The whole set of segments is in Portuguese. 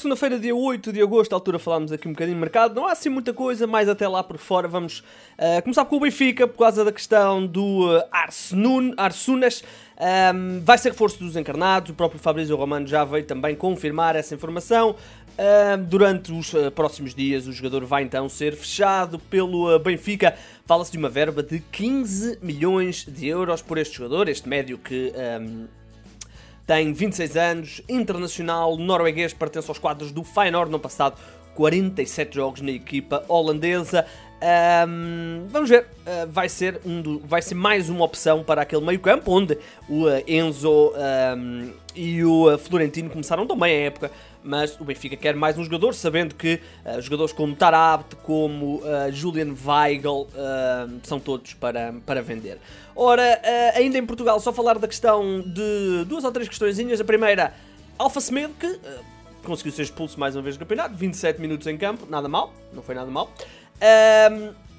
segunda-feira, dia 8 de agosto, à altura falámos aqui um bocadinho de mercado. Não há assim muita coisa, mas até lá por fora vamos uh, começar com o Benfica, por causa da questão do uh, Arsenun, Arsunas. Um, vai ser reforço dos encarnados, o próprio Fabrício Romano já veio também confirmar essa informação. Uh, durante os uh, próximos dias, o jogador vai então ser fechado pelo uh, Benfica. Fala-se de uma verba de 15 milhões de euros por este jogador, este médio que. Um, tem 26 anos, internacional, norueguês, pertence aos quadros do Feyenoord no passado, 47 jogos na equipa holandesa. Um, vamos ver, uh, vai, ser um do, vai ser mais uma opção para aquele meio campo, onde o uh, Enzo um, e o uh, Florentino começaram tão bem a época, mas o Benfica quer mais um jogador, sabendo que jogadores como Tarabt, como Julian Weigl, são todos para, para vender. Ora, ainda em Portugal, só falar da questão de duas ou três questõezinhas. A primeira, Alfa Semedo, que conseguiu ser expulso mais uma vez do campeonato, 27 minutos em campo, nada mal, não foi nada mal. Um,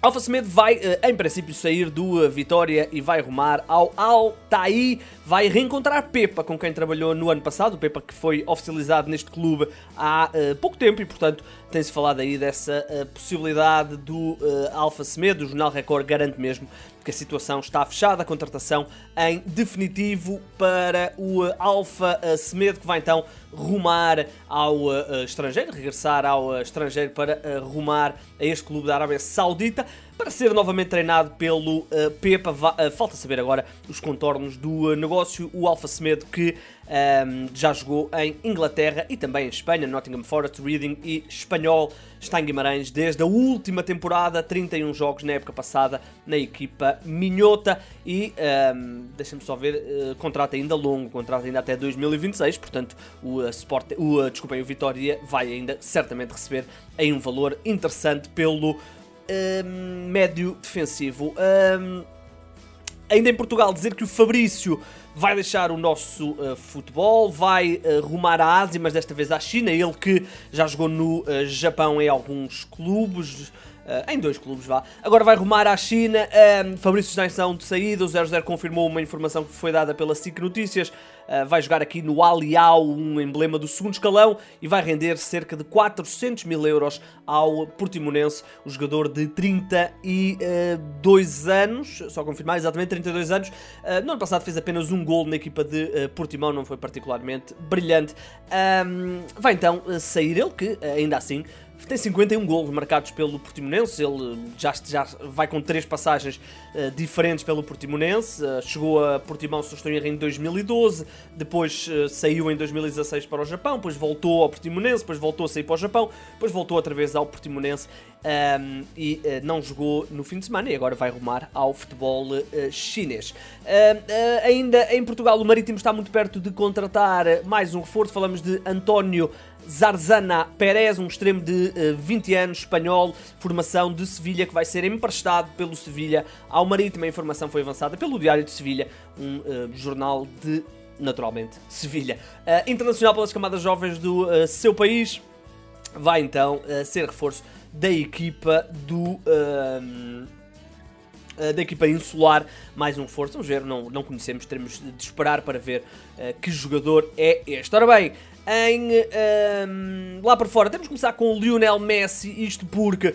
Alfa Semedo vai, uh, em princípio, sair do uh, Vitória e vai rumar ao Altaí. Vai reencontrar Pepa, com quem trabalhou no ano passado. O Pepa que foi oficializado neste clube há uh, pouco tempo e, portanto, tem-se falado aí dessa possibilidade do Alfa Semedo. O Jornal Record garante mesmo que a situação está fechada, a contratação em definitivo para o Alfa Semedo, que vai então rumar ao estrangeiro, regressar ao estrangeiro para rumar a este clube da Arábia Saudita para ser novamente treinado pelo uh, Pepa. Uh, falta saber agora os contornos do uh, negócio. O Alfa Semedo que ehm, já jogou em Inglaterra e também em Espanha, Nottingham Forest, Reading e Espanhol. Está em Guimarães desde a última temporada, 31 jogos na época passada na equipa Minhota e um, ehm, deixa-me só ver, contrato ainda longo, contrato ainda até 2026, portanto o Sport, o, desculpem, o Vitória vai ainda certamente receber aí um valor interessante pelo um, médio defensivo. Um, ainda em Portugal, dizer que o Fabrício vai deixar o nosso uh, futebol, vai uh, rumar à Ásia, mas desta vez à China. Ele que já jogou no uh, Japão em alguns clubes. em dois clubes, vá. Agora vai rumar à China. Fabrício está em de saída. O 00 confirmou uma informação que foi dada pela SIC Notícias. Uh, vai jogar aqui no Aliao, um emblema do segundo escalão, e vai render cerca de 400 mil euros ao Portimonense, o jogador de 32 anos, só confirmar exatamente 32 anos. Uh, no ano passado fez apenas um gol na equipa de uh, Portimão, não foi particularmente brilhante. Um, vai então sair ele, que ainda assim tem 51 golos marcados pelo Portimonense, ele já, já vai com três passagens uh, diferentes pelo Portimonense, uh, chegou a Portimão, se estou em 2012, depois uh, saiu em 2016 para o Japão, depois voltou ao Portimonense, depois voltou a sair para o Japão, depois voltou outra vez ao Portimonense um, ehm, e não jogou no fim de semana e agora vai rumar ao futebol chinês. Ehm, ainda em Portugal, o Marítimo está muito perto de contratar mais um reforço, falamos de António Zarzana Pérez, um extremo de uh, eh, 20 anos, espanhol, formação de Sevilha, que vai ser emprestado pelo Sevilha ao Marítimo. A informação foi avançada pelo Diário de Sevilha, um uh, jornal de, naturalmente, Sevilha. Uh, internacional pelas camadas jovens do seu país, vai então ser reforço da equipa do da equipa insular, mais um reforço. Vamos ver, não, não conhecemos, teremos de esperar para ver uh, que jogador é este. Ora bem, em um, lá por fora. Temos que começar com o Lionel Messi, isto porque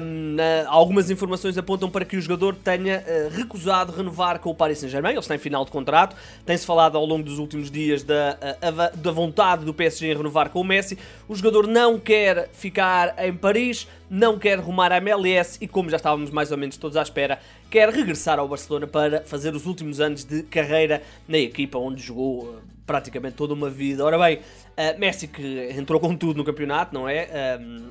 um, algumas informações apontam para que o jogador tenha uh, recusado renovar com o Paris Saint-Germain. Ele está em final de contrato. Tem-se falado ao longo dos últimos dias da, uh, da vontade do PSG em renovar com o Messi. O jogador não quer ficar em Paris, não quer rumar à MLS e, como já estávamos mais ou menos todos à espera, quer regressar ao Barcelona para fazer os últimos anos de carreira na equipa onde jogou uh, praticamente toda uma vida. Ora bem, uh, Messi que entrou com tudo no campeonato, não é? Um,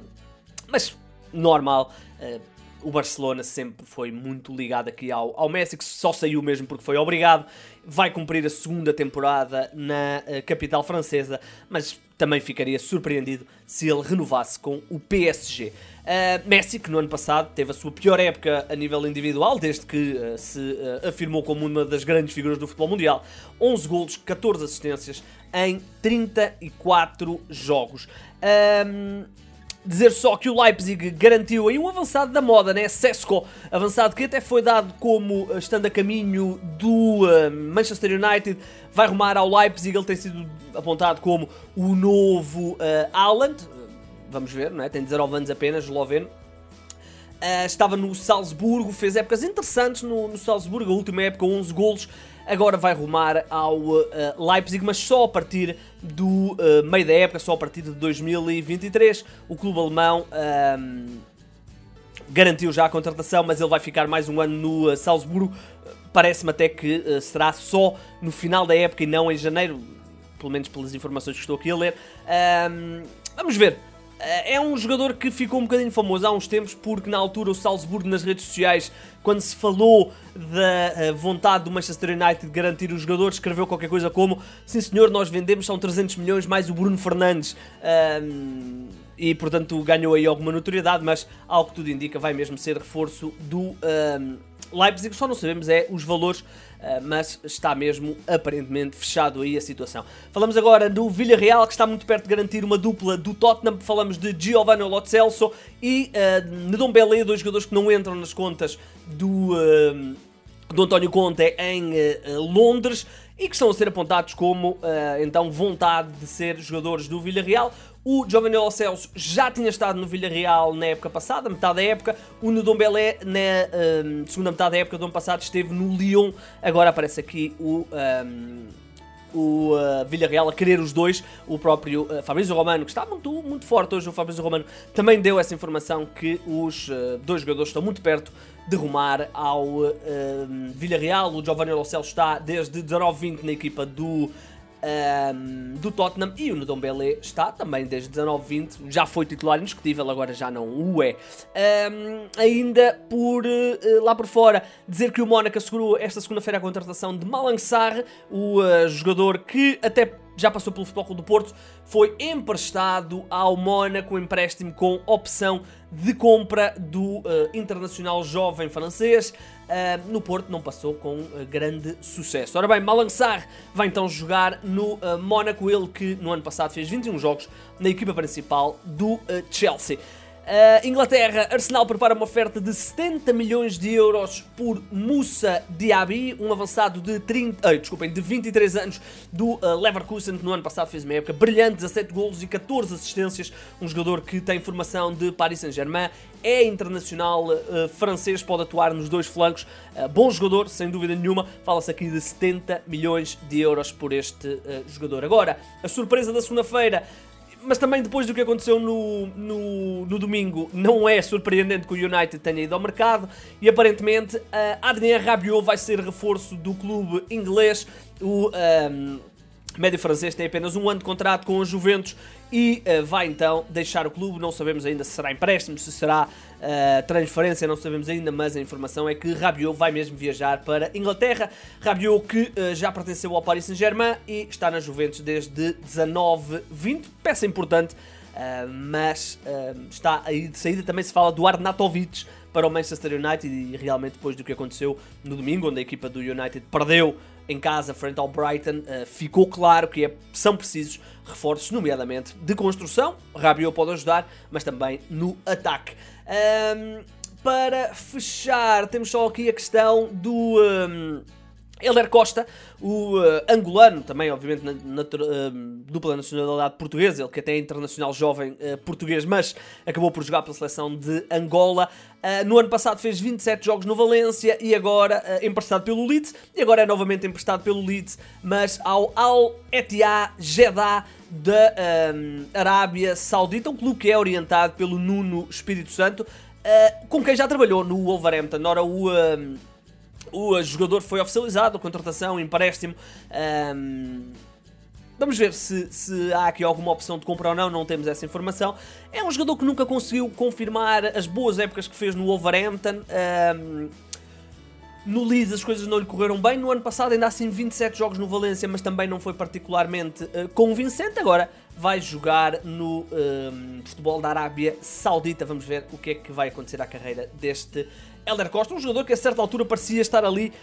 mas normal. Uh, o Barcelona sempre foi muito ligado aqui ao, ao Messi, que só saiu mesmo porque foi obrigado. Vai cumprir a segunda temporada na uh, capital francesa, mas também ficaria surpreendido se ele renovasse com o PSG. Uh, Messi, que no ano passado teve a sua pior época a nível individual, desde que uh, se afirmou como uma das grandes figuras do futebol mundial, 11 golos, 14 assistências em 34 jogos. Dizer só que o Leipzig garantiu aí um avançado da moda, né? Sesco, avançado que até foi dado como eh, estando a caminho do uh, Manchester United, vai rumar ao Leipzig, ele tem sido apontado como o novo uh, vamos ver, não é? Tem 19 anos apenas, esloveno. Uh, estava no Salzburgo, fez épocas interessantes no, no Salzburgo, a última época 11 golos, agora vai rumar ao uh, Leipzig, mas só a partir do uh, meio da época, só a partir de 2023. O clube alemão garantiu já a contratação, mas ele vai ficar mais um ano no uh, Salzburgo. Parece-me até que será só no final da época e não em janeiro, pelo menos pelas informações que estou aqui a ler. vamos ver. É um jogador que ficou um bocadinho famoso há uns tempos porque na altura o Salzburgo nas redes sociais, quando se falou da eh, vontade do Manchester United de garantir os jogadores, escreveu qualquer coisa como Sim senhor, nós vendemos, são 300 milhões mais o Bruno Fernandes. Um, e portanto ganhou aí alguma notoriedade, mas ao que tudo indica vai mesmo ser reforço do um, Leipzig, só não sabemos é os valores eh, mas está mesmo aparentemente fechado aí a situação. Falamos agora do Villarreal, que está muito perto de garantir uma dupla do Tottenham. Falamos de Giovanni Lo Celso e uh, Ndombele, dois jogadores que não entram nas contas do, uh, do António Conte em uh, Londres e que estão a ser apontados como então vontade de ser jogadores do Villarreal. O Lo Celso já tinha estado no Villarreal na época passada, metade da época. O Ndombele, na um, segunda metade da época do ano passado, esteve no Lyon. Agora aparece aqui o... Um, o uh, Villarreal a querer os dois, o próprio uh, Fabrício Romano, que está muito, muito forte hoje, o Fabrício Romano também deu essa informação que os uh, dois jogadores estão muito perto de rumar ao uh, Villarreal. O Giovanni Lo está desde 19-20 na equipa do um, do Tottenham e o Ndombele está também desde 19-20, já foi titular indiscutível, agora já não o é. Um, ainda por uh, lá por fora, dizer que o Mónaco assegurou esta segunda-feira a contratação de Malang Sarr, o uh, jogador que até já passou pelo Futebol Clube do Porto, foi emprestado ao Mónaco, empréstimo com opção de compra do uh, internacional jovem francês. Uh, no Porto não passou com uh, grande sucesso. Ora bem, Malançar vai então jogar no Mónaco, ele que no ano passado fez 21 jogos na equipa principal do Chelsea. Uh, Inglaterra, Arsenal prepara uma oferta de 70 milhões de euros por Moussa Diaby, um avançado de 30, uh, desculpem, de 23 anos do uh, Leverkusen, que no ano passado fez uma época brilhante, 17 golos e 14 assistências, um jogador que tem formação de Paris Saint-Germain, é internacional uh, francês, pode atuar nos dois flancos, bom jogador, sem dúvida nenhuma, fala-se aqui de 70 milhões de euros por este jogador. Agora, a surpresa da segunda-feira mas também depois do que aconteceu no, no, no, domingo, não é surpreendente que o United tenha ido ao mercado e aparentemente uh, Adrien Rabiot vai ser reforço do clube inglês. O um, ehm, médio francês tem apenas um ano de contrato com a Juventus e uh, vai então deixar o clube. Não sabemos ainda se será empréstimo, se será uh, transferência, não sabemos ainda, mas a informação é que Rabiot vai mesmo viajar para Inglaterra. Rabiot que uh, já pertenceu ao Paris Saint-Germain e está na Juventus desde 19-20, peça importante. mas está aí de saída. Também se fala do Arnautovic para o Manchester United e realmente depois do que aconteceu no domingo, onde a equipa do United perdeu em casa frente ao Brighton, uh, ficou claro que é, são precisos reforços, nomeadamente de construção. Rabiot pode ajudar, mas também no ataque. Um, para fechar, temos só aqui a questão do. Um, Helder Costa, o uh, angolano, também obviamente na, na uh, dupla nacionalidade portuguesa, ele que até é internacional jovem uh, português, mas acabou por jogar pela seleção de Angola. no ano passado fez 27 jogos no Valência e agora emprestado pelo Leeds, e agora é novamente emprestado pelo Leeds, mas ao Al Etihad Jeddah da Arábia Saudita, um clube que é orientado pelo Nuno Espírito Santo, com quem já trabalhou no Wolverhampton. Ora, o o jogador foi oficializado, a contratação, empréstimo. Um, vamos ver se, se, há aqui alguma opção de compra ou não, não temos essa informação. É um jogador que nunca conseguiu confirmar as boas épocas que fez no Wolverhampton. Um, no Leeds as coisas não lhe correram bem. No ano passado, ainda assim, 27 jogos no Valência, mas também não foi particularmente uh, convincente. Agora vai jogar no futebol da Arábia Saudita. Vamos ver o que é que vai acontecer à carreira deste Helder Costa, um jogador que a certa altura parecia estar ali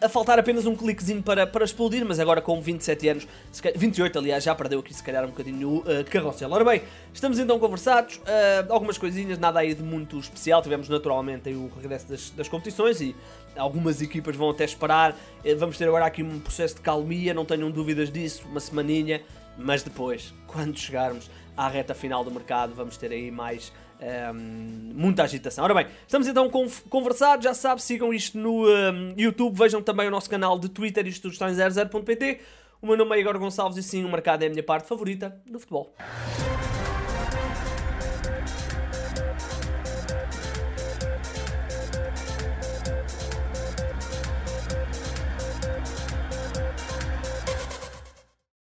a faltar apenas um cliquezinho para, para explodir, mas agora com 27 anos, 28 aliás, já perdeu aqui se calhar um bocadinho o uh, carrossel. Ora bem, estamos então conversados, uh, algumas coisinhas, nada aí de muito especial, tivemos naturalmente aí o regresso das, das competições e algumas equipas vão até esperar, uh, vamos ter agora aqui um processo de calmia, não tenham dúvidas disso, uma semaninha, mas depois, quando chegarmos à reta final do mercado, vamos ter aí mais um, muita agitação. Ora bem, estamos então conversados, já sabe, sigam isto no um, YouTube, vejam também o nosso canal de Twitter, isto em 00.pt. O meu nome é Igor Gonçalves e sim, o mercado é a minha parte favorita do futebol.